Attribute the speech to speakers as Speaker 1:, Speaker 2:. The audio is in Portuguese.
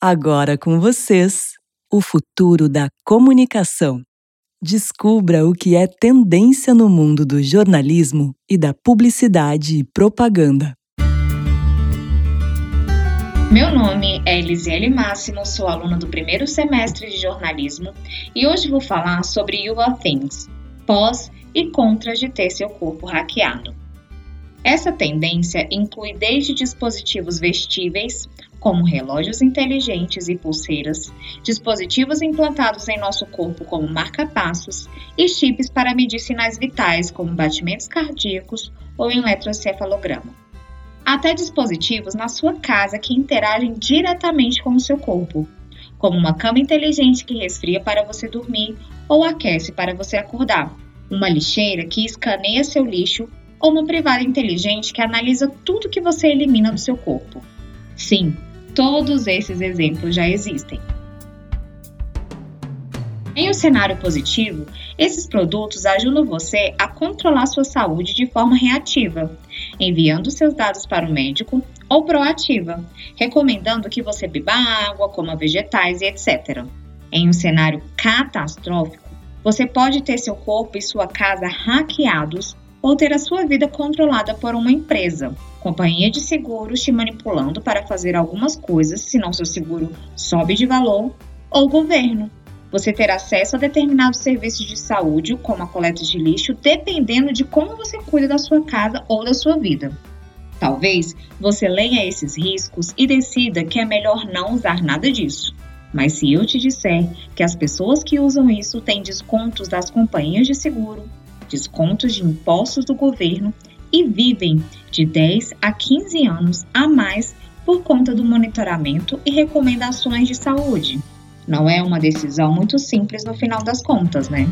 Speaker 1: Agora com vocês, o futuro da comunicação. Descubra o que é tendência no mundo do jornalismo e da publicidade e propaganda.
Speaker 2: Meu nome é Elisiele Máximo, sou aluna do primeiro semestre de jornalismo e hoje vou falar sobre You Things, pós e contras de ter seu corpo hackeado. Essa tendência inclui desde dispositivos vestíveis, como relógios inteligentes e pulseiras, dispositivos implantados em nosso corpo como marca-passos e chips para medir sinais vitais como batimentos cardíacos ou eletrocefalograma. Até dispositivos na sua casa que interagem diretamente com o seu corpo, como uma cama inteligente que resfria para você dormir ou aquece para você acordar, uma lixeira que escaneia seu lixo ou uma privada inteligente que analisa tudo que você elimina do seu corpo. Sim, todos esses exemplos já existem. Em um cenário positivo, esses produtos ajudam você a controlar sua saúde de forma reativa, enviando seus dados para o médico, ou proativa, recomendando que você beba água, coma vegetais e etc. Em um cenário catastrófico, você pode ter seu corpo e sua casa hackeados ou ter a sua vida controlada por uma empresa, companhia de seguros te manipulando para fazer algumas coisas, senão seu seguro sobe de valor, ou governo. Você ter acesso a determinados serviços de saúde, como a coleta de lixo, dependendo de como você cuida da sua casa ou da sua vida. Talvez você leia esses riscos e decida que é melhor não usar nada disso. Mas se eu te disser que as pessoas que usam isso têm descontos das companhias de seguro, descontos de impostos do governo e vivem de 10 a 15 anos a mais por conta do monitoramento e recomendações de saúde. Não é uma decisão muito simples no final das contas, né?